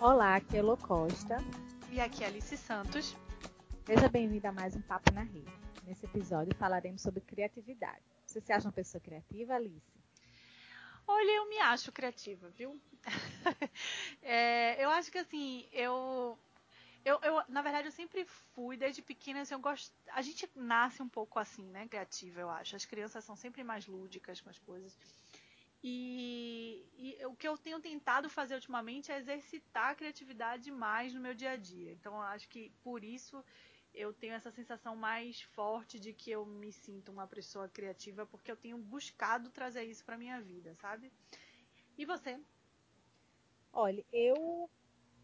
Olá, aqui é Elo Costa. E aqui é Alice Santos. Seja bem-vinda a mais um Papo na Rede. Nesse episódio falaremos sobre criatividade. Você se acha uma pessoa criativa, Alice? Olha, eu me acho criativa, viu? é, eu acho que assim, eu, eu, eu, na verdade, eu sempre fui, desde pequena, assim, eu gosto. A gente nasce um pouco assim, né? Criativa, eu acho. As crianças são sempre mais lúdicas com as coisas. E, e, o que eu tenho tentado fazer ultimamente é exercitar a criatividade mais no meu dia a dia. Então, eu acho que por isso eu tenho essa sensação mais forte de que eu me sinto uma pessoa criativa, porque eu tenho buscado trazer isso para minha vida, sabe? E você? Olha, eu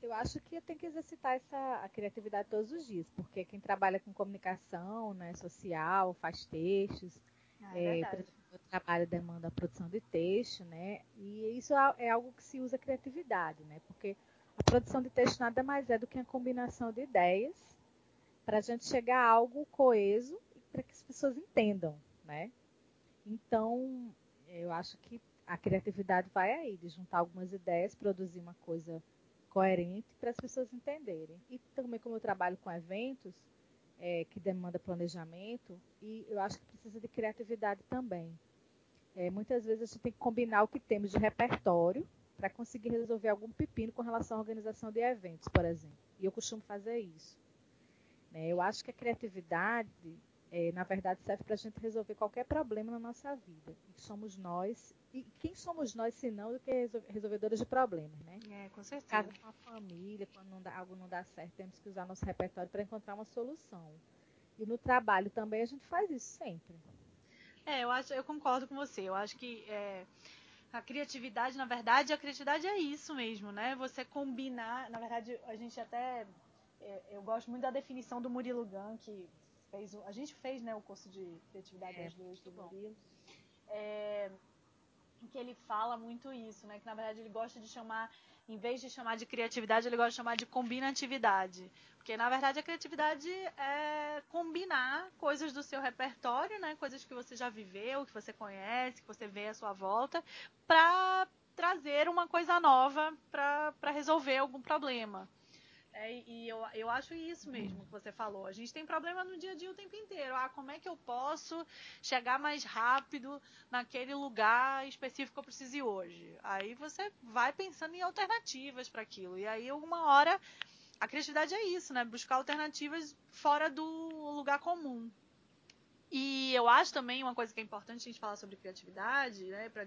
eu acho que eu tenho que exercitar essa a criatividade todos os dias, porque quem trabalha com comunicação, né, social, faz textos, ah, é, é o trabalho demanda a produção de texto, né? E isso é, é algo que se usa criatividade, né? Porque a produção de texto nada mais é do que a combinação de ideias para a gente chegar a algo coeso e para que as pessoas entendam, né? Então, eu acho que a criatividade vai aí, de juntar algumas ideias, produzir uma coisa coerente para as pessoas entenderem. E também como eu trabalho com eventos, é, que demanda planejamento, e eu acho que precisa de criatividade também. É, muitas vezes a gente tem que combinar o que temos de repertório para conseguir resolver algum pepino com relação à organização de eventos, por exemplo. E eu costumo fazer isso. Né? Eu acho que a criatividade, é, na verdade, serve para a gente resolver qualquer problema na nossa vida. E somos nós. E quem somos nós, se não, do que resolvedores de problemas, né? É, com certeza. Casa com a família, quando não dá, algo não dá certo, temos que usar nosso repertório para encontrar uma solução. E no trabalho também a gente faz isso sempre. É, eu acho, eu concordo com você. Eu acho que é, a criatividade, na verdade, a criatividade é isso mesmo, né? Você combinar, na verdade, a gente até é, eu gosto muito da definição do Murilo Gun, que fez, a gente fez, né, o curso de criatividade é, duas do Murilo. É, que ele fala muito isso, né? Que na verdade ele gosta de chamar, em vez de chamar de criatividade, ele gosta de chamar de combinatividade. Porque na verdade a criatividade é combinar coisas do seu repertório, né? Coisas que você já viveu, que você conhece, que você vê à sua volta, para trazer uma coisa nova para resolver algum problema. É, e eu, eu acho isso mesmo que você falou. A gente tem problema no dia a dia o tempo inteiro. Ah, como é que eu posso chegar mais rápido naquele lugar específico que eu preciso ir hoje? Aí você vai pensando em alternativas para aquilo. E aí, alguma hora, a criatividade é isso, né? Buscar alternativas fora do lugar comum. E eu acho também uma coisa que é importante a gente falar sobre criatividade, né? Pra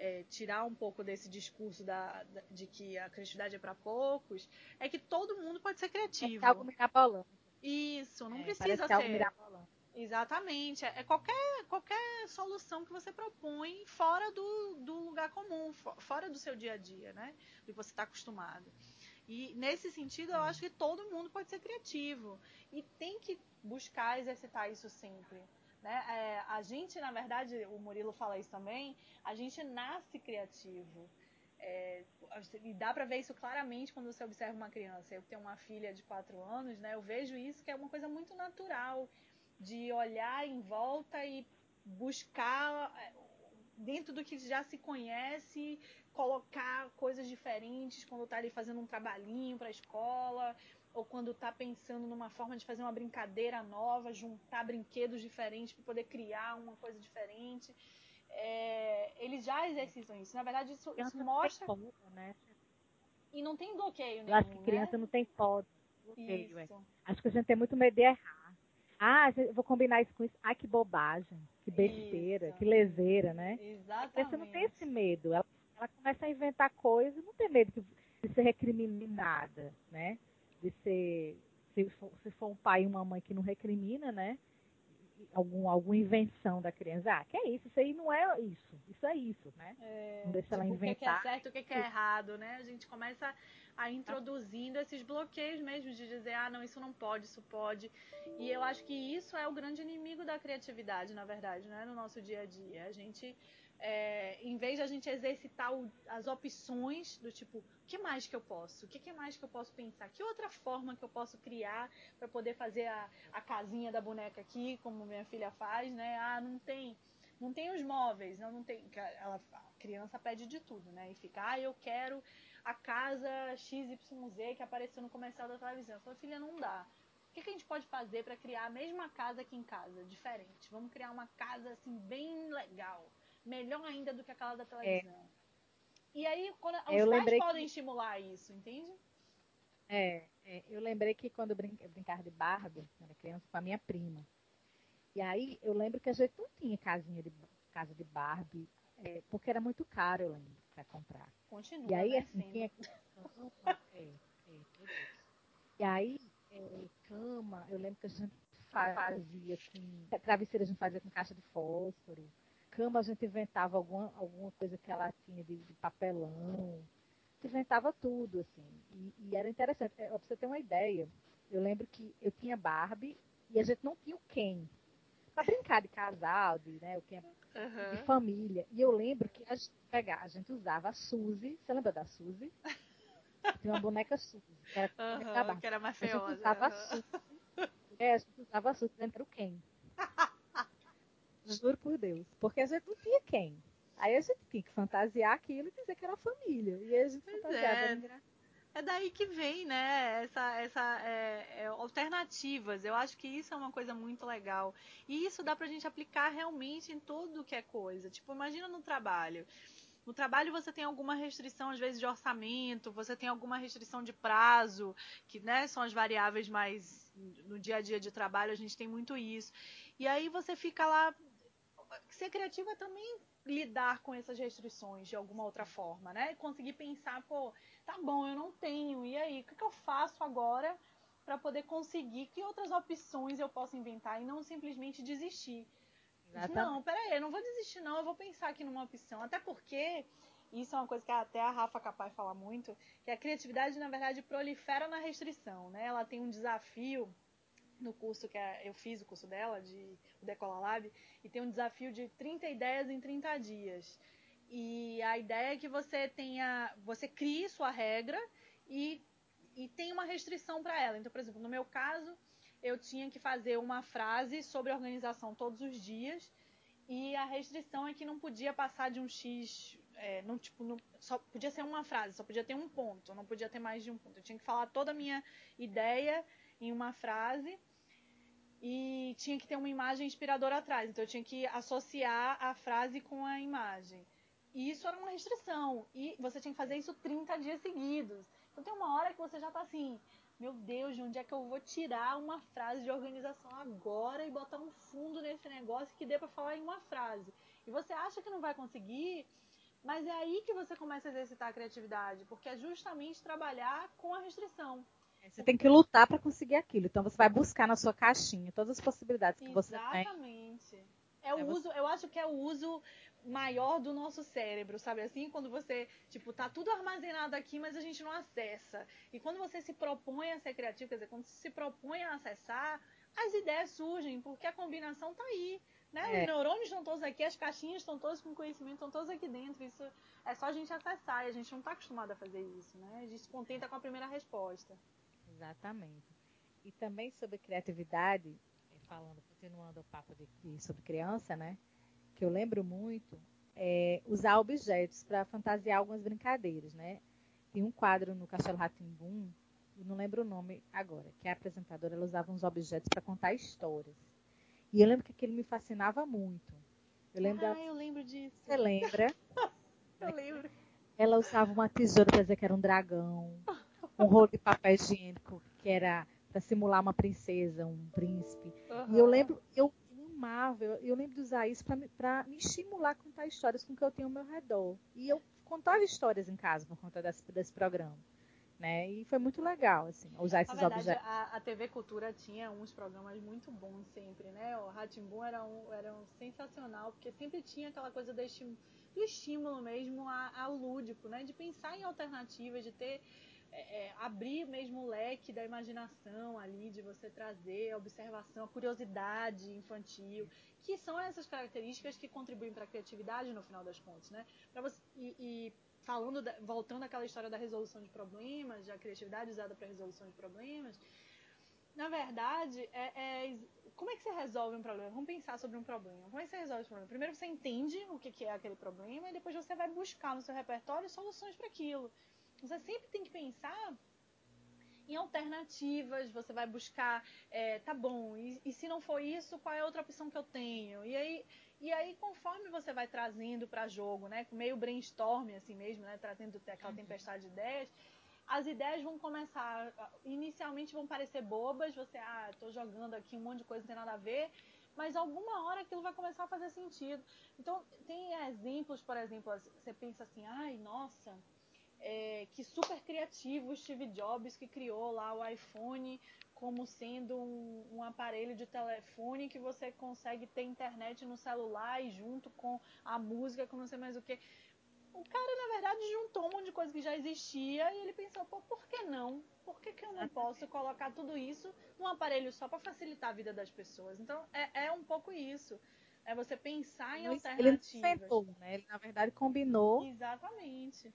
é, tirar um pouco desse discurso da, da, de que a criatividade é para poucos, é que todo mundo pode ser criativo. É algo mirabolante. Isso, não é, precisa ser. Algo mirabolante. Exatamente. É qualquer, qualquer solução que você propõe fora do, do lugar comum, fora do seu dia a dia, né? Do que você está acostumado. E nesse sentido, eu acho que todo mundo pode ser criativo. E tem que buscar exercitar isso sempre. Né? É, a gente, na verdade, o Murilo fala isso também, a gente nasce criativo. É, e dá para ver isso claramente quando você observa uma criança. Eu tenho uma filha de 4 anos, né? Eu vejo isso que é uma coisa muito natural de olhar em volta e buscar é, dentro do que já se conhece, colocar coisas diferentes quando está ali fazendo um trabalhinho para a escola, ou quando está pensando numa forma de fazer uma brincadeira nova, juntar brinquedos diferentes para poder criar uma coisa diferente. É, eles já exercitam isso. Na verdade, isso, isso mostra. Como, né? E não tem bloqueio nenhum. Eu acho que criança né? não tem foto. Bloqueio, é. Acho que a gente tem muito medo de errar. Ah, vou combinar isso com isso. Ah, que bobagem, que besteira, isso. que leseira, né? Exatamente. A criança não tem esse medo. Ela, ela começa a inventar coisas, não tem medo de ser recriminada, né? De ser, se for, se for um pai e uma mãe que não recrimina, né? Algum, alguma invenção da criança. Ah, que é isso? Isso aí não é isso. Isso é isso, né? É, não deixa tipo, ela inventar. O que é certo, o que é errado, né? A gente começa a introduzindo esses bloqueios mesmo de dizer, ah, não, isso não pode, isso pode. E eu acho que isso é o grande inimigo da criatividade, na verdade, né? No nosso dia a dia. A gente é, em vez de a gente exercitar o, as opções do tipo, o que mais que eu posso? O que, que mais que eu posso pensar? Que outra forma que eu posso criar para poder fazer a, a casinha da boneca aqui, como minha filha faz, né? Ah, não tem, não tem os móveis, não, não tem. Ela, a criança pede de tudo, né? E fica, ah, eu quero a casa XYZ que apareceu no comercial da televisão. Eu falei, filha, não dá. O que, que a gente pode fazer para criar a mesma casa aqui em casa, diferente? Vamos criar uma casa assim bem legal, melhor ainda do que aquela da televisão. É. E aí, quando, os eu pais podem que... estimular isso, entende? É, é, eu lembrei que quando eu, brin eu brincava de Barbie, quando era criança, com a minha prima. E aí eu lembro que a gente não tinha casinha de casa de Barbie, é, porque era muito caro, eu lembro, para comprar. Continua, e aí, né, assim, tinha... é, é, e aí, é, cama, eu lembro que a gente fazia com. Travesseira a gente fazia com caixa de fósforo. Cama a gente inventava alguma, alguma coisa que ela tinha de, de papelão. inventava tudo, assim. E, e era interessante. É, pra você ter uma ideia, eu lembro que eu tinha Barbie e a gente não tinha o Ken. Pra brincar de casal, de, né, o Ken uhum. de família. E eu lembro que a gente, a gente usava a Suzy. Você lembra da Suzy? Tinha uma boneca Suzy. Que era, uhum, que era mais feiosa. A gente usava uhum. a Suzy. É, a gente usava a Suzy, era o Ken. Juro por Deus. Porque a gente não tinha quem. Aí a gente tinha que fantasiar aquilo e dizer que era família. E a gente pois fantasiava. É. é daí que vem, né? Essa, essa é, é, alternativas. Eu acho que isso é uma coisa muito legal. E isso dá pra gente aplicar realmente em tudo que é coisa. Tipo, imagina no trabalho. No trabalho você tem alguma restrição, às vezes, de orçamento, você tem alguma restrição de prazo, que né, são as variáveis mais. No dia a dia de trabalho, a gente tem muito isso. E aí você fica lá ser criativa é também lidar com essas restrições de alguma outra forma, né? Conseguir pensar, pô, tá bom, eu não tenho, e aí, o que, que eu faço agora para poder conseguir? Que outras opções eu posso inventar e não simplesmente desistir? Exatamente. Não, peraí, eu não vou desistir, não, eu vou pensar aqui numa opção. Até porque, isso é uma coisa que até a Rafa capaz fala muito, que a criatividade, na verdade, prolifera na restrição, né? Ela tem um desafio no curso que eu fiz o curso dela, de o Decola Lab, e tem um desafio de 30 ideias em 30 dias. E a ideia é que você tenha, você crie sua regra e, e tem uma restrição para ela. Então, por exemplo, no meu caso, eu tinha que fazer uma frase sobre organização todos os dias e a restrição é que não podia passar de um X, é, não, tipo, não, só podia ser uma frase, só podia ter um ponto, não podia ter mais de um ponto. Eu tinha que falar toda a minha ideia em uma frase e tinha que ter uma imagem inspiradora atrás. Então eu tinha que associar a frase com a imagem. E isso era uma restrição. E você tinha que fazer isso 30 dias seguidos. Então tem uma hora que você já tá assim, meu Deus, de onde é que eu vou tirar uma frase de organização agora e botar um fundo nesse negócio que dê para falar em uma frase? E você acha que não vai conseguir, mas é aí que você começa a exercitar a criatividade, porque é justamente trabalhar com a restrição. Você tem que lutar para conseguir aquilo. Então você vai buscar na sua caixinha todas as possibilidades que Exatamente. você tem. Exatamente. É o é uso, eu acho que é o uso maior do nosso cérebro, sabe assim? Quando você, tipo, tá tudo armazenado aqui, mas a gente não acessa. E quando você se propõe a ser criativo, quer dizer, quando você se propõe a acessar, as ideias surgem, porque a combinação tá aí. Né? É. Os neurônios estão todos aqui, as caixinhas estão todas com conhecimento, estão todos aqui dentro. Isso é só a gente acessar e a gente não está acostumado a fazer isso, né? A gente se contenta com a primeira resposta. Exatamente. E também sobre criatividade, eh, falando, continuando o papo de, de, sobre criança, né? Que eu lembro muito é usar objetos para fantasiar algumas brincadeiras, né? Tem um quadro no Castelo Ratimbum, não lembro o nome agora, que a apresentadora ela usava uns objetos para contar histórias. E eu lembro que aquilo me fascinava muito. Eu lembro ah, da... eu lembro disso. Você lembra? eu lembro. Ela usava uma tesoura para dizer que era um dragão um rolo de papel higiênico que era para simular uma princesa, um príncipe. Uhum. E eu lembro, eu amava, eu, eu lembro de usar isso para me estimular a contar histórias com o que eu tenho ao meu redor. E eu contava histórias em casa por conta desse, desse programa. Né? E foi muito legal, assim, usar esses verdade, objetos. A, a TV Cultura tinha uns programas muito bons sempre, né? O Ratimbun era um, era um sensacional, porque sempre tinha aquela coisa do estímulo, do estímulo mesmo ao lúdico, né? De pensar em alternativas, de ter é, é, abrir mesmo o leque da imaginação ali, de você trazer a observação, a curiosidade infantil, que são essas características que contribuem para a criatividade no final das contas, né? Você, e, e, falando, da, voltando àquela história da resolução de problemas, da criatividade usada para resolução de problemas, na verdade, é, é, como é que você resolve um problema? Vamos pensar sobre um problema. Como é que você resolve esse problema? Primeiro você entende o que é aquele problema e depois você vai buscar no seu repertório soluções para aquilo. Você sempre tem que pensar em alternativas, você vai buscar, é, tá bom, e, e, se não for isso, qual é a outra opção que eu tenho? E aí, e aí conforme você vai trazendo para jogo, né, meio brainstorm assim mesmo, né, trazendo aquela tempestade de ideias, as ideias vão começar, inicialmente vão parecer bobas, você, ah, tô jogando aqui um monte de coisa, não tem nada a ver, mas alguma hora aquilo vai começar a fazer sentido. Então, tem exemplos, por exemplo, você pensa assim, ai, nossa, é, que super criativo Steve Jobs que criou lá o iPhone como sendo um, um, aparelho de telefone que você consegue ter internet no celular e junto com a música, com não sei mais o que. O cara, na verdade, juntou um monte de coisa que já existia e ele pensou, pô, por que não? Por que, que eu não posso colocar tudo isso num aparelho só para facilitar a vida das pessoas? Então, é, é um pouco isso. É você pensar em ele, alternativas. Ele inventou, né? Ele, na verdade, combinou. Exatamente.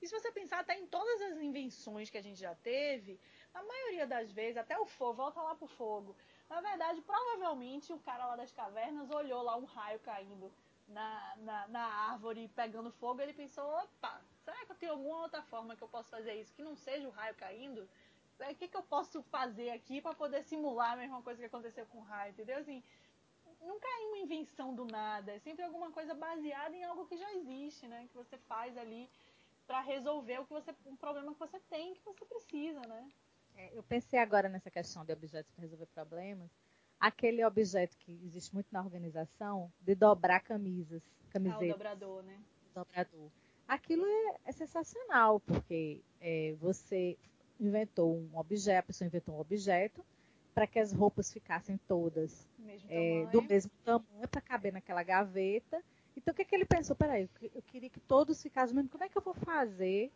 E se você pensar até em todas as invenções que a gente já teve, na maioria das vezes, até o fogo, volta lá pro fogo. Na verdade, provavelmente o cara lá das cavernas olhou lá um raio caindo na, na, na árvore pegando fogo, ele pensou, opa, será que eu tenho alguma outra forma que eu posso fazer isso que não seja o raio caindo? O que, que eu posso fazer aqui para poder simular a mesma coisa que aconteceu com o raio, entendeu? Assim, nunca é uma invenção do nada, é sempre alguma coisa baseada em algo que já existe, né? Que você faz ali para resolver o que você, um problema que você tem, que você precisa, né? É, eu pensei agora nessa questão de objetos para resolver problemas. Aquele objeto que existe muito na organização de dobrar camisas, camisetas. Ah, o dobrador, né? Dobrador. Aquilo é, é sensacional, porque é, você inventou um objeto, a pessoa inventou um objeto para que as roupas ficassem todas mesmo é, do mesmo tamanho para caber naquela gaveta então, o que, é que ele pensou? Peraí, eu queria que todos ficassem. Como é que eu vou fazer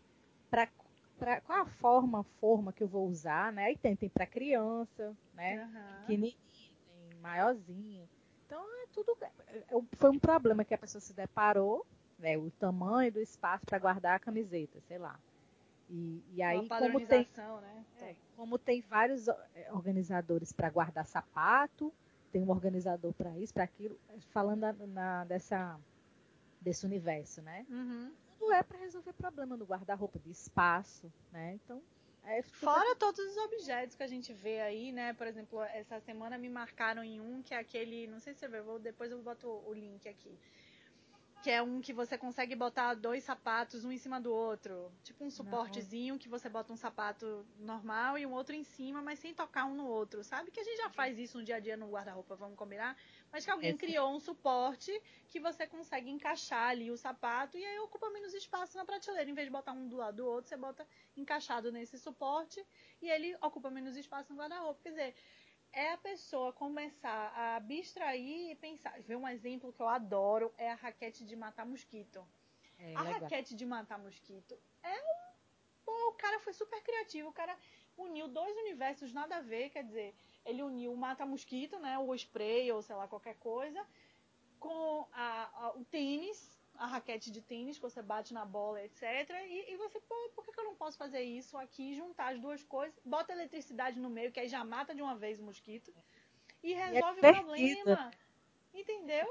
para qual a forma, forma que eu vou usar, né? Aí tem, tem para criança, né? Uhum. Pequenininho, tem maiorzinho. Então, é tudo. É, é, foi um problema que a pessoa se deparou, né? O tamanho do espaço para guardar a camiseta, sei lá. E, e aí, como tem, né? É, como tem vários organizadores para guardar sapato, tem um organizador para isso, para aquilo, falando na, na, dessa desse universo, né? Uhum. Tudo é para resolver problema no guarda-roupa de espaço, né? Então, é Fora todos os objetos que a gente vê aí, né? Por exemplo, essa semana me marcaram em um que é aquele, não sei se você vê, vou, depois eu boto o link aqui que é um que você consegue botar dois sapatos um em cima do outro. Tipo um suportezinho que você bota um sapato normal e um outro em cima, mas sem tocar um no outro, sabe? Que a gente já faz isso no dia a dia no guarda-roupa, vamos combinar? Mas que alguém Esse. criou um suporte que você consegue encaixar ali o sapato e aí ocupa menos espaço na prateleira. Em vez de botar um do lado do outro, você bota encaixado nesse suporte e ele ocupa menos espaço no guarda-roupa. Quer dizer, é a pessoa começar a abstrair e pensar. Ver um exemplo que eu adoro é a raquete de matar mosquito. É, a legal. raquete de matar mosquito é um. Pô, o cara foi super criativo. O cara uniu dois universos nada a ver. Quer dizer, ele uniu o mata-mosquito, né? O spray ou sei lá, qualquer coisa, com a, a, o tênis a raquete de tênis, que você bate na bola, etc. E, e você, pô, por que, que, eu não posso fazer isso aqui, juntar as duas coisas, bota eletricidade no meio, que aí já mata de uma vez o mosquito, e resolve e é o problema. Entendeu?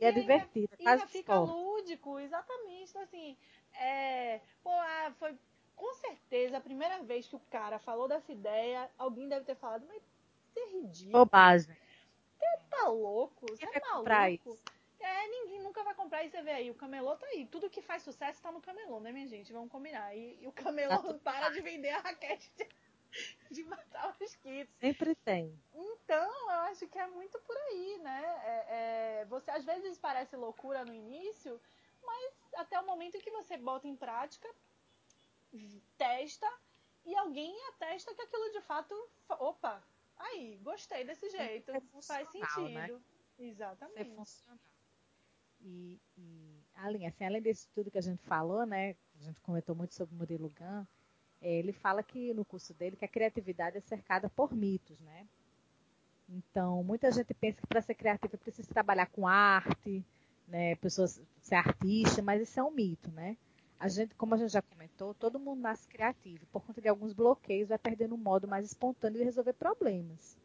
E, é divertido, e ainda fica lúdico, exatamente. Então, assim, é, pô, ah, foi com certeza a primeira vez que o cara falou dessa ideia, alguém deve ter falado, mas isso é ridículo. Bobagem. Você tá louco? Você é maluco? É, ninguém nunca vai comprar. E você vê aí, o camelô tá aí. Tudo que faz sucesso tá no camelô, né, minha gente? Vamos combinar. E, e o camelô não para de vender a raquete de, de matar mosquitos. Sempre tem. Então, eu acho que é muito por aí, né? É, é, você às vezes parece loucura no início, mas até o momento que você bota em prática, testa e alguém atesta que aquilo de fato. Opa, aí, gostei desse jeito. Faz né? sentido. Né? Exatamente. Ser funcional. E, e além, assim, além desse tudo que a gente falou, né, a gente comentou muito sobre Murilo Gun, é, ele fala que no curso dele que a criatividade é cercada por mitos, né? Então, muita gente pensa que para ser criativa precisa trabalhar com arte, né, pessoas ser artista, mas isso é um mito, né? A gente, como a gente já comentou, todo mundo nasce criativo. Por conta de alguns bloqueios, vai perdendo um modo mais espontâneo de resolver problemas.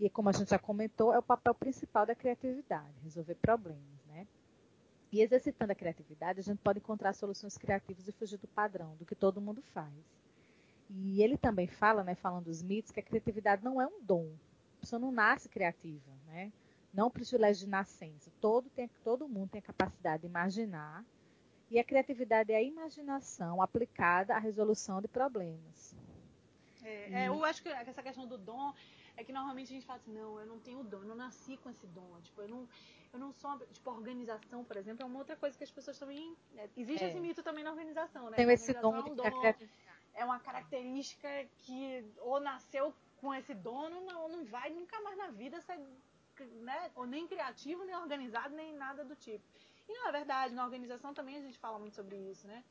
E como a gente já comentou, é o papel principal da criatividade, resolver problemas? E exercitando a criatividade, a gente pode encontrar soluções criativas e fugir do padrão, do que todo mundo faz. E ele também fala, né, falando dos mitos, que a criatividade não é um dom. A pessoa não nasce criativa, né? Não é um privilégio de nascença. Todo, tem, todo mundo tem a capacidade de imaginar. E a criatividade é a imaginação aplicada à resolução de problemas. É, é, eu acho que essa questão do dom é que normalmente a gente fala assim, não, eu não tenho dom, eu não nasci com esse dom. Tipo, eu não, eu não sou. Tipo, organização, por exemplo, é uma outra coisa que as pessoas também. Né? Existe é. esse mito também na organização, né? Tem esse dom, é um dom é uma característica que ou nasceu com esse dono, não, não vai nunca mais na vida ser né, ou nem criativo, nem organizado, nem nada do tipo. E não é verdade, na organização também a gente fala muito sobre isso, né?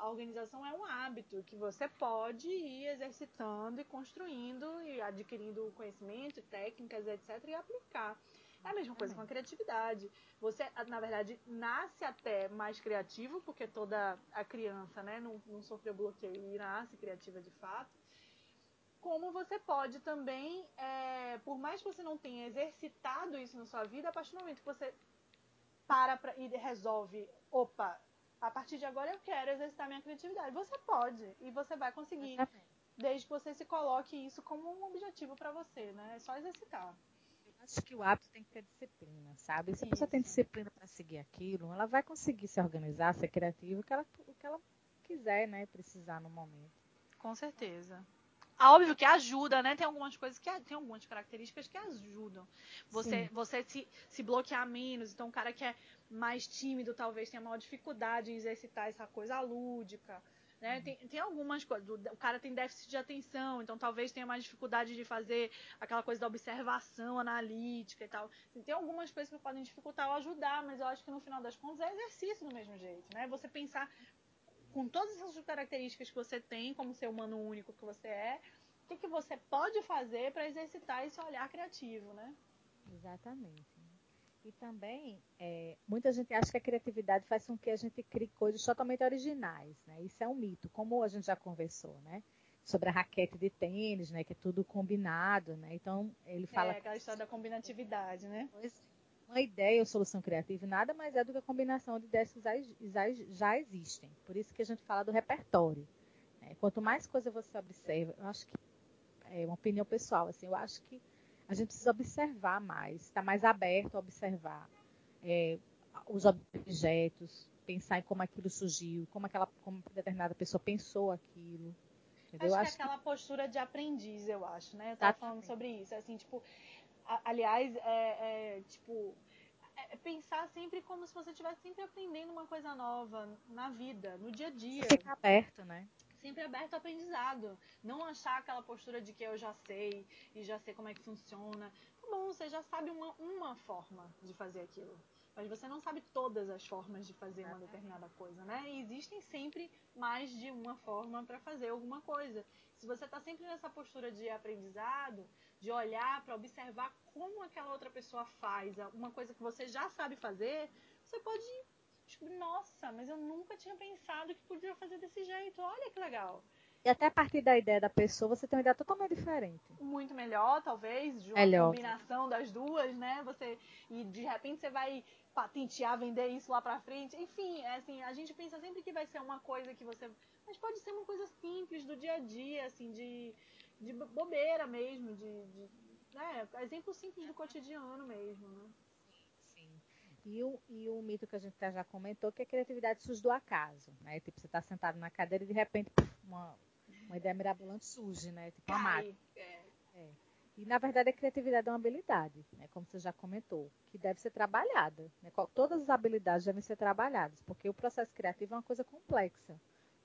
A organização é um hábito que você pode ir exercitando e construindo e adquirindo conhecimento, técnicas, etc., e aplicar. É a mesma coisa com a criatividade. Você, na verdade, nasce até mais criativo, porque toda a criança né, não, não sofreu bloqueio e nasce criativa de fato. Como você pode também, é, por mais que você não tenha exercitado isso na sua vida, a partir do momento que você para pra, e resolve, opa, a partir de agora eu quero exercitar minha criatividade. Você pode e você vai conseguir, desde que você se coloque isso como um objetivo para você, né? É só exercitar acho que o hábito tem que ter disciplina, sabe? Se a pessoa tem disciplina para seguir aquilo, ela vai conseguir se organizar, ser criativa, o que ela, o que ela quiser, né? Precisar no momento. Com certeza. Óbvio que ajuda, né? Tem algumas coisas que tem algumas características que ajudam. Você, você se, se bloquear menos. Então, o cara que é mais tímido talvez tenha maior dificuldade em exercitar essa coisa lúdica. Né? Tem, tem algumas coisas. O cara tem déficit de atenção, então talvez tenha mais dificuldade de fazer aquela coisa da observação analítica e tal. Assim, tem algumas coisas que podem dificultar ou ajudar, mas eu acho que no final das contas é exercício do mesmo jeito. Né? Você pensar com todas essas características que você tem, como ser humano único que você é, o que, que você pode fazer para exercitar esse olhar criativo, né? Exatamente. E também, é, muita gente acha que a criatividade faz com que a gente crie coisas totalmente originais, né? Isso é um mito, como a gente já conversou, né? Sobre a raquete de tênis, né? Que é tudo combinado, né? Então, ele fala... É, aquela história da combinatividade, né? Uma ideia ou solução criativa nada mais é do que a combinação de ideias que já existem. Por isso que a gente fala do repertório. Né? Quanto mais coisa você observa, eu acho que é uma opinião pessoal, assim, eu acho que a gente precisa observar mais, estar mais aberto a observar é, os objetos, pensar em como aquilo surgiu, como aquela como determinada pessoa pensou aquilo. Entendeu? Acho, acho que é aquela que... postura de aprendiz, eu acho, né? Eu tava falando sobre isso, assim, tipo, aliás, é, é tipo é, é pensar sempre como se você estivesse sempre aprendendo uma coisa nova na vida, no dia a dia. Ficar aberto, né? sempre aberto ao aprendizado. Não achar aquela postura de que eu já sei e já sei como é que funciona. Tá bom, você já sabe uma, uma forma de fazer aquilo. Mas você não sabe todas as formas de fazer uma determinada coisa, né? E existem sempre mais de uma forma para fazer alguma coisa. Se você está sempre nessa postura de aprendizado, de olhar para observar como aquela outra pessoa faz, uma coisa que você já sabe fazer, você pode Tipo, nossa, mas eu nunca tinha pensado que podia fazer desse jeito. Olha que legal. E até a partir da ideia da pessoa, você tem uma ideia totalmente diferente. Muito melhor, talvez, de uma melhor. combinação das duas, né? Você e de repente você vai patentear, vender isso lá pra frente. Enfim, é assim, a gente pensa sempre que vai ser uma coisa que você, mas pode ser uma coisa simples do dia a dia, assim, de, de bobeira mesmo, de, de né? exemplo simples do cotidiano mesmo, né? E o, e o mito que a gente já comentou, que a criatividade surge do acaso, né? Tipo, você está sentado na cadeira e de repente uma, uma ideia mirabolante surge, né? Tipo, uma mágica. É. é. E, na verdade, a criatividade é uma habilidade, né? como você já comentou, que deve ser trabalhada. Né? Todas as habilidades devem ser trabalhadas, porque o processo criativo é uma coisa complexa.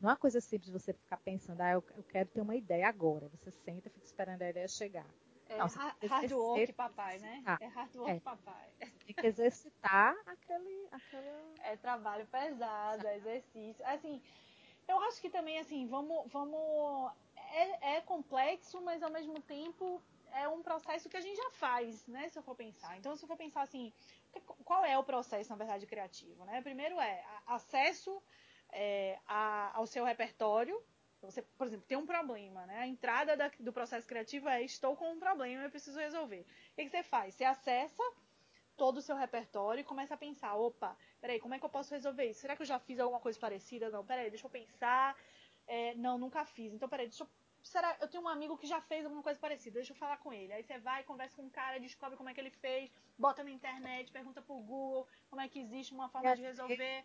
Não é uma coisa simples você ficar pensando, ah, eu, eu quero ter uma ideia agora. Você senta e fica esperando a ideia chegar. É Não, hard work papai, né? É hard work é. papai. Tem que exercitar aquele, aquela... É trabalho pesado, é exercício. Assim, eu acho que também, assim, vamos... vamos é, é complexo, mas ao mesmo tempo é um processo que a gente já faz, né? Se eu for pensar. Então, se eu for pensar assim, qual é o processo, na verdade, criativo, né? Primeiro é acesso é, a, ao seu repertório, você, por exemplo, tem um problema, né? A entrada da, do processo criativo é estou com um problema, eu preciso resolver. O que, que você faz? Você acessa todo o seu repertório e começa a pensar, opa, peraí, como é que eu posso resolver isso? Será que eu já fiz alguma coisa parecida? Não, peraí, deixa eu pensar. É, não, nunca fiz. Então, peraí, deixa eu. Será, eu tenho um amigo que já fez alguma coisa parecida, deixa eu falar com ele. Aí você vai, conversa com o cara, descobre como é que ele fez, bota na internet, pergunta pro Google como é que existe uma forma de resolver.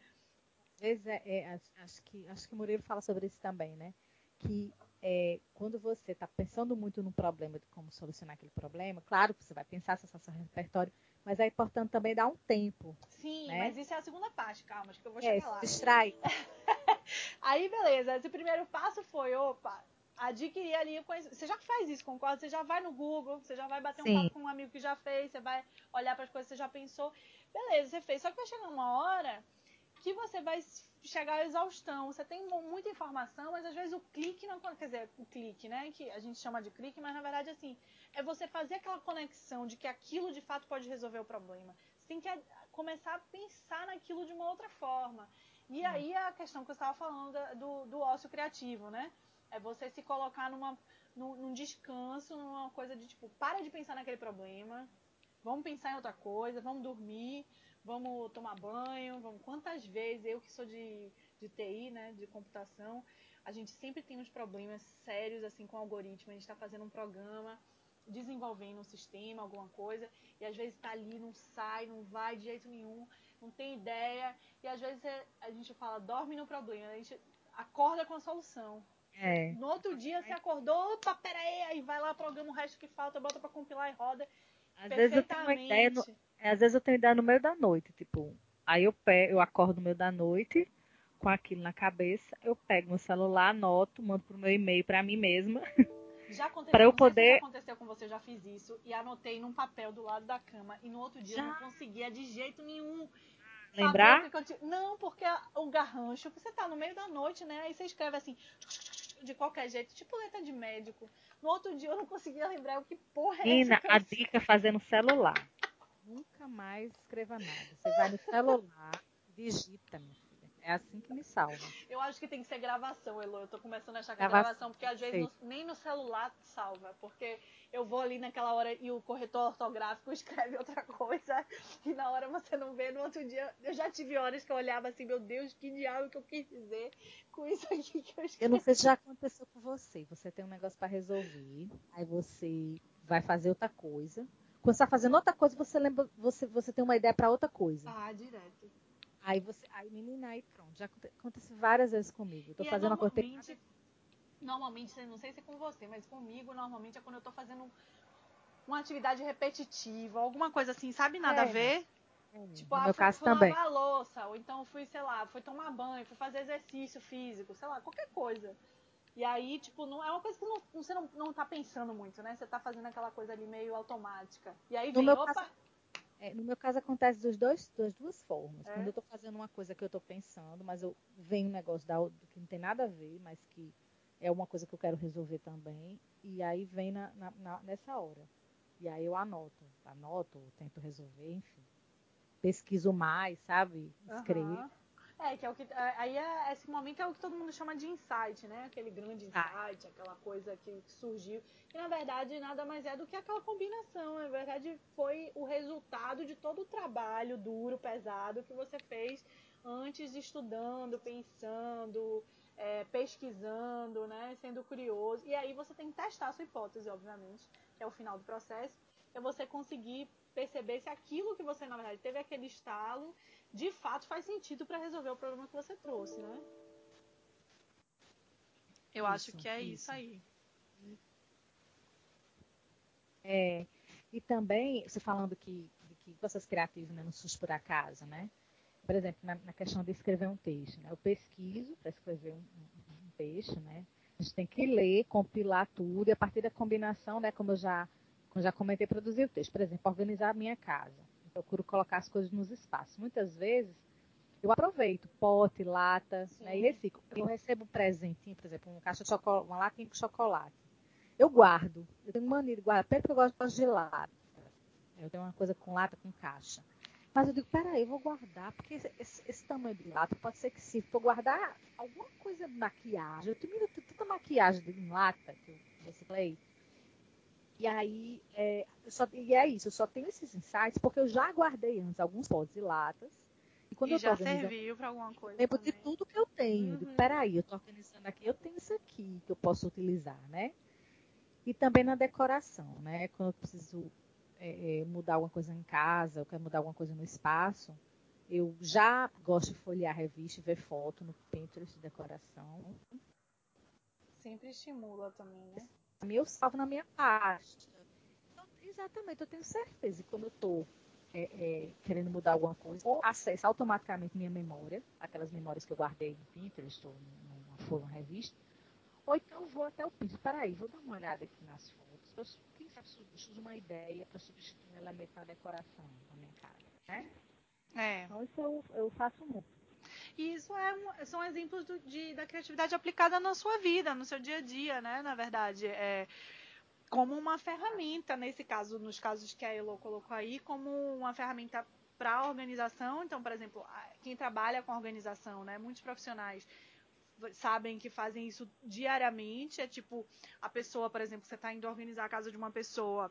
Às vezes, é, é, acho, que, acho que o Murilo fala sobre isso também, né? Que é, quando você está pensando muito no problema de como solucionar aquele problema, claro que você vai pensar se é seu repertório, mas é importante também dar um tempo. Sim, né? mas isso é a segunda parte, calma, acho que eu vou é, chegar lá. Distrai. Aí, beleza, esse primeiro passo foi, opa, adquirir ali. Você já faz isso, concorda? Você já vai no Google, você já vai bater Sim. um papo com um amigo que já fez, você vai olhar para as coisas que você já pensou. Beleza, você fez. Só que vai chegar uma hora que você vai chegar à exaustão. Você tem muita informação, mas às vezes o clique não. Quer dizer, o clique, né? Que a gente chama de clique, mas na verdade, assim, é você fazer aquela conexão de que aquilo de fato pode resolver o problema. Você tem que começar a pensar naquilo de uma outra forma. E hum. aí a questão que eu estava falando do, do ócio criativo, né? É você se colocar numa, num, num descanso, numa coisa de tipo, para de pensar naquele problema, vamos pensar em outra coisa, vamos dormir, vamos tomar banho, vamos. Quantas vezes eu que sou de, de TI, né, de computação, a gente sempre tem uns problemas sérios assim com o algoritmo. A gente está fazendo um programa, desenvolvendo um sistema, alguma coisa, e às vezes está ali, não sai, não vai de jeito nenhum, não tem ideia, e às vezes é, a gente fala, dorme no problema, a gente acorda com a solução. É. No outro dia você acordou, opa, peraí, aí vai lá, programa o resto que falta, bota para compilar e roda. Às vezes eu tenho uma ideia é, às vezes eu tenho ideia no meio da noite, tipo, aí eu pego, eu acordo no meio da noite com aquilo na cabeça, eu pego meu celular, anoto, mando pro meu e-mail para mim mesma. Já aconteceu, para eu poder. Se já aconteceu com você, eu já fiz isso e anotei num papel do lado da cama e no outro dia já. eu não conseguia de jeito nenhum. Lembrar? Não, porque o garrancho, você tá no meio da noite, né? Aí você escreve assim, de qualquer jeito, tipo letra de médico. No outro dia eu não conseguia lembrar o que porra é Nina, a dica é fazer no celular. Nunca mais escreva nada. Você vai no celular, digita, minha filha. É assim que me salva. Eu acho que tem que ser gravação, Elo. Eu tô começando a achar que é gravação, porque às vezes no, nem no celular salva. Porque eu vou ali naquela hora e o corretor ortográfico escreve outra coisa. E na hora você não vê. No outro dia, eu já tive horas que eu olhava assim, meu Deus, que diabo que eu quis dizer com isso aqui que eu escrevi. Eu não sei se já aconteceu com você. Você tem um negócio para resolver. Aí você vai fazer outra coisa. Quando você está fazendo outra coisa, você lembra, você, você tem uma ideia para outra coisa. Ah, direto. Aí você, aí menina, aí pronto, já acontece várias vezes comigo. Eu tô e é fazendo é uma coisa. Normalmente, não sei se é com você, mas comigo normalmente é quando eu tô fazendo uma atividade repetitiva, alguma coisa assim, sabe nada é, a ver? É, tipo, no ah, meu fui, caso fui também. lavar a louça, ou então fui, sei lá, fui tomar banho, fui fazer exercício físico, sei lá, qualquer coisa. E aí, tipo, não é uma coisa que não, você não, não tá pensando muito, né? Você tá fazendo aquela coisa ali meio automática. E aí vem, opa, caso, é, no meu caso acontece dos dois, das duas formas. É. Quando eu estou fazendo uma coisa que eu estou pensando, mas eu venho um negócio da, que não tem nada a ver, mas que é uma coisa que eu quero resolver também, e aí vem na, na, na, nessa hora. E aí eu anoto, anoto, tento resolver, enfim. Pesquiso mais, sabe? Escrevo. Uhum. É, que é o que. É, aí é, esse momento é o que todo mundo chama de insight, né? Aquele grande insight, aquela coisa que surgiu. E na verdade nada mais é do que aquela combinação. Na verdade, foi o resultado de todo o trabalho duro, pesado que você fez antes estudando, pensando, é, pesquisando, né? Sendo curioso. E aí você tem que testar a sua hipótese, obviamente, que é o final do processo. É você conseguir perceber se aquilo que você, na verdade, teve aquele estalo de fato faz sentido para resolver o problema que você trouxe, né? Eu isso, acho que é isso, isso aí. É, e também, você falando que, que processos criativos né, não surge por acaso, né? Por exemplo, na, na, questão de escrever um texto, né? Eu pesquiso para escrever um, um, um, texto, né? A gente tem que ler, compilar tudo, e a partir da combinação, né, como eu já, como eu já comentei, produzir o texto. Por exemplo, organizar a minha casa procuro colocar as coisas nos espaços. Muitas vezes eu aproveito pote, lata né, e reciclo. Eu recebo um presentinho, por exemplo, um caixa de chocolate, uma latinha com chocolate. Eu guardo. Eu tenho mania de guardar, até porque eu gosto de lata. Eu tenho uma coisa com lata, com caixa. Mas eu digo, peraí, eu vou guardar, porque esse, esse, esse tamanho de lata pode ser que se for guardar alguma coisa de maquiagem. Eu tenho tanta maquiagem em lata que eu reciclei E aí, é, só, e é isso, eu só tenho esses insights porque eu já guardei antes alguns potes e latas. E, quando e eu já serviu para alguma coisa. Lembro de tudo que eu tenho. Uhum. peraí, eu estou organizando aqui, eu tenho isso aqui que eu posso utilizar, né? E também na decoração, né? Quando eu preciso é, é, mudar alguma coisa em casa, eu quero mudar alguma coisa no espaço, eu já gosto de folhear revista e ver foto no Pinterest de decoração. Sempre estimula também, né? Eu salvo na minha pasta. Então, exatamente, eu tenho certeza que quando eu estou é, é, querendo mudar alguma coisa, ou acesso automaticamente minha memória, aquelas memórias que eu guardei no Pinterest ou numa folha, uma revista, ou então eu vou até o Pinterest. Peraí, vou dar uma olhada aqui nas fotos. Quem sabe uso uma ideia para substituir um elemento na decoração da minha casa, né? É. Então isso eu, eu faço muito. E isso é um, são exemplos do, de, da criatividade aplicada na sua vida, no seu dia a dia, né? Na verdade, é como uma ferramenta, nesse caso, nos casos que a Elo colocou aí, como uma ferramenta para a organização. Então, por exemplo, quem trabalha com organização, né? Muitos profissionais sabem que fazem isso diariamente. É tipo, a pessoa, por exemplo, você está indo organizar a casa de uma pessoa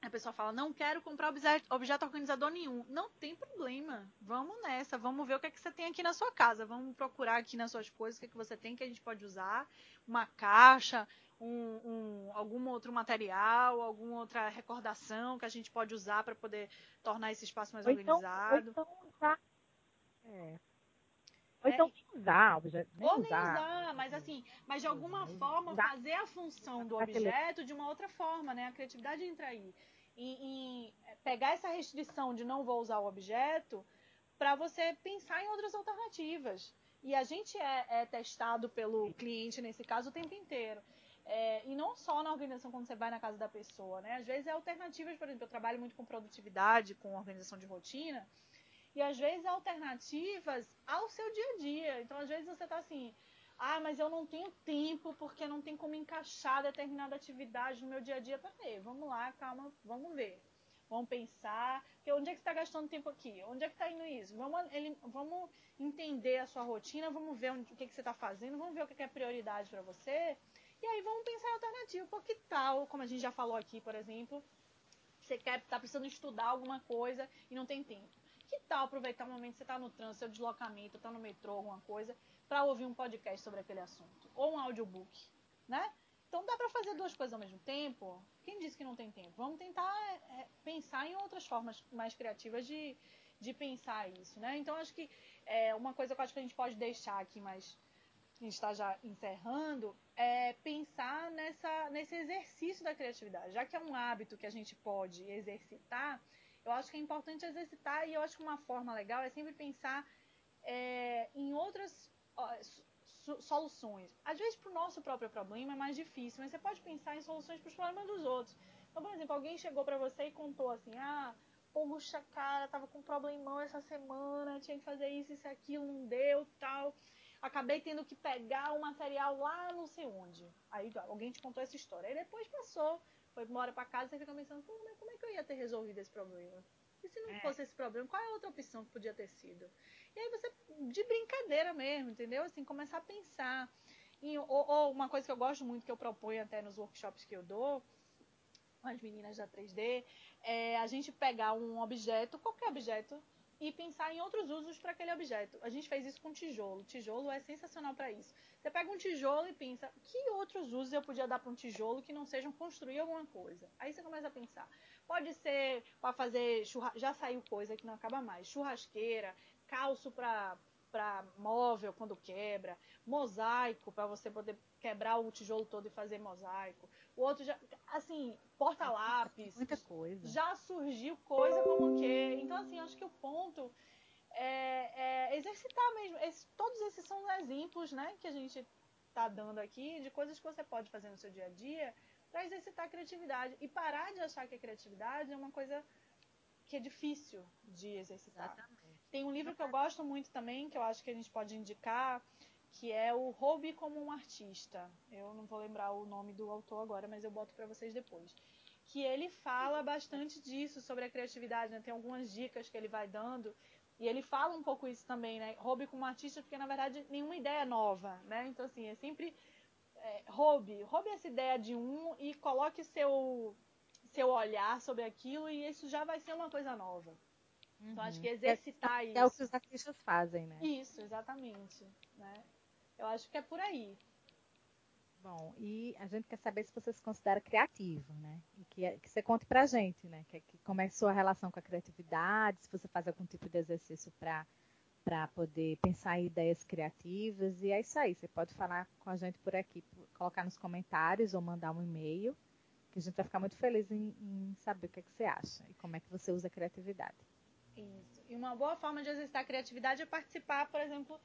a pessoa fala, não quero comprar objeto, organizador nenhum. Não tem problema. Vamos nessa. Vamos ver o que, é que você tem aqui na sua casa. Vamos procurar aqui nas suas coisas o que, é que você tem que a gente pode usar. Uma caixa, um, um, algum outro material, alguma outra recordação que a gente pode usar para poder tornar esse espaço mais ou organizado. Então, ou então. É. Ou então é, usar, objeto, nem ou usar. nem usar, mas assim, mas de alguma forma fazer a função do objeto de uma outra forma, né? A criatividade entra aí. E, pegar essa restrição de não vou usar o objeto para você pensar em outras alternativas. E a gente é, é, testado pelo cliente, nesse caso, o tempo inteiro. É, e não só na organização quando você vai na casa da pessoa, né? Às vezes é alternativas, por exemplo, eu trabalho muito com produtividade, com organização de rotina, e às vezes alternativas ao seu dia a dia. Então, às vezes você está assim, ah, mas eu não tenho tempo porque não tem como encaixar determinada atividade no meu dia a dia. Peraí, vamos lá, calma, vamos ver. Vamos pensar, porque onde é que está gastando tempo aqui? Onde é que está indo isso? Vamos, ele, vamos entender a sua rotina, vamos ver onde, o que, que você está fazendo, vamos ver o que, que é prioridade para você. E aí vamos pensar em alternativa. Por que tal, como a gente já falou aqui, por exemplo, você quer tá precisando estudar alguma coisa e não tem tempo. Que tal aproveitar o momento que você está no trânsito, seu deslocamento, está no metrô, alguma coisa, para ouvir um podcast sobre aquele assunto? Ou um audiobook, né? Então dá para fazer duas coisas ao mesmo tempo? Quem disse que não tem tempo? Vamos tentar é, pensar em outras formas mais criativas de, de pensar isso, né? Então acho que é, uma coisa que eu acho que a gente pode deixar aqui, mas a gente está já encerrando, é pensar nessa, nesse exercício da criatividade. Já que é um hábito que a gente pode exercitar, eu acho que é importante exercitar e eu acho que uma forma legal é sempre pensar é, em outras soluções. Às vezes, para o nosso próprio problema é mais difícil, mas você pode pensar em soluções para os problemas dos outros. Então, por exemplo, alguém chegou para você e contou assim: ah, poxa, cara, tava com um problemão essa semana, tinha que fazer isso, isso, aquilo, não deu, tal. Acabei tendo que pegar o material lá não sei onde. Aí alguém te contou essa história. Aí depois passou, foi embora para casa e fica pensando: como é que eu ia ter resolvido esse problema? E se não é. fosse esse problema, qual é a outra opção que podia ter sido? E aí você, de brincadeira mesmo, entendeu? Assim, começar a pensar. Em, ou, ou, uma coisa que eu gosto muito, que eu proponho até nos workshops que eu dou, com as meninas da 3D, é a gente pegar um objeto, qualquer objeto, e pensar em outros usos para aquele objeto. A gente fez isso com tijolo. Tijolo é sensacional para isso. Você pega um tijolo e pensa, que outros usos eu podia dar para um tijolo que não sejam construir alguma coisa? Aí você começa a pensar. Pode ser para fazer churrasco, já saiu coisa que não acaba mais. Churrasqueira, calço para para móvel quando quebra, mosaico para você poder quebrar o tijolo todo e fazer mosaico. O outro já, assim, porta-lápis. Muita coisa. Já surgiu coisa como que. Então, assim, acho que o ponto é, é exercitar mesmo. Esse, todos esses são exemplos, né, que a gente está dando aqui de coisas que você pode fazer no seu dia a dia para exercitar a criatividade e parar de achar que a criatividade é uma coisa que é difícil de exercitar. Exatamente. Tem um livro que eu gosto muito também, que eu acho que a gente pode indicar, que é o Hobby como um Artista. Eu não vou lembrar o nome do autor agora, mas eu boto para vocês depois. Que ele fala bastante disso, sobre a criatividade, né? Tem algumas dicas que ele vai dando. E ele fala um pouco isso também, né? Hobby como artista, porque na verdade nenhuma ideia é nova, né? Então, assim, é sempre é, roube, roube essa ideia de um e coloque seu seu olhar sobre aquilo e isso já vai ser uma coisa nova. Uhum. Então acho que exercitar é, isso. É o que os artistas fazem, né? Isso, exatamente. Né? Eu acho que é por aí. Bom, e a gente quer saber se você se considera criativo, né? E que, que você conte pra gente, né? Que, que, como é a sua relação com a criatividade, se você faz algum tipo de exercício para para poder pensar em ideias criativas. E é isso aí. Você pode falar com a gente por aqui, colocar nos comentários ou mandar um e-mail, que a gente vai ficar muito feliz em, em saber o que, é que você acha e como é que você usa a criatividade. Isso. E uma boa forma de exercitar a criatividade é participar, por exemplo,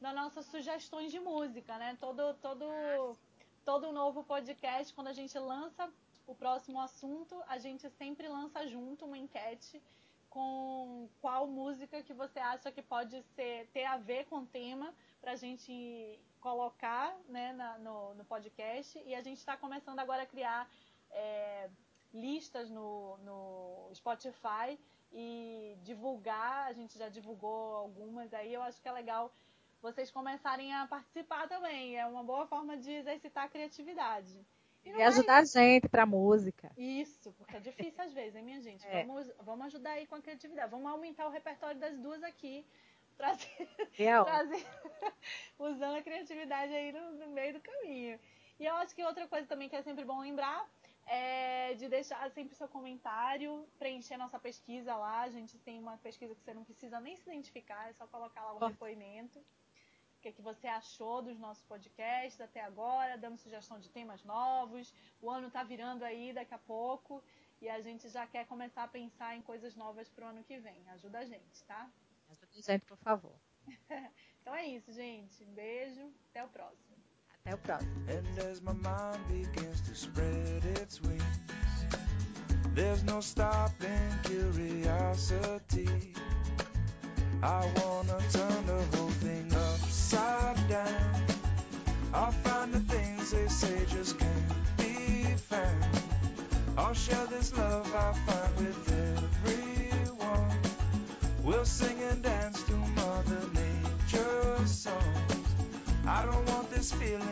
das nossas sugestões de música, né? Todo, todo, todo novo podcast, quando a gente lança o próximo assunto, a gente sempre lança junto uma enquete com qual música que você acha que pode ser, ter a ver com o tema para a gente colocar né, na, no, no, podcast. E a gente está começando agora a criar é, listas no, no Spotify e divulgar. A gente já divulgou algumas aí. Eu acho que é legal vocês começarem a participar também. É uma boa forma de exercitar a criatividade. E, e ajudar é... a gente pra música. Isso, porque é difícil às vezes, hein, minha gente? É. Vamos, vamos ajudar aí com a criatividade. Vamos aumentar o repertório das duas aqui. Trazer, trazer usando a criatividade aí no, no meio do caminho. E eu acho que outra coisa também que é sempre bom lembrar é de deixar sempre seu comentário, preencher nossa pesquisa lá. A gente tem uma pesquisa que você não precisa nem se identificar, é só colocar lá um oh. depoimento o que, é que você achou dos nossos podcasts até agora, dando sugestão de temas novos. O ano está virando aí daqui a pouco e a gente já quer começar a pensar em coisas novas para o ano que vem. Ajuda a gente, tá? Ajuda a gente, por favor. então é isso, gente. Um beijo. Até o próximo. Até o próximo. There's no stopping curiosity. I wanna turn the whole thing upside down. I'll find the things they say just can't be found. I'll share this love I find with everyone. We'll sing and dance to Mother Nature's songs. I don't want this feeling.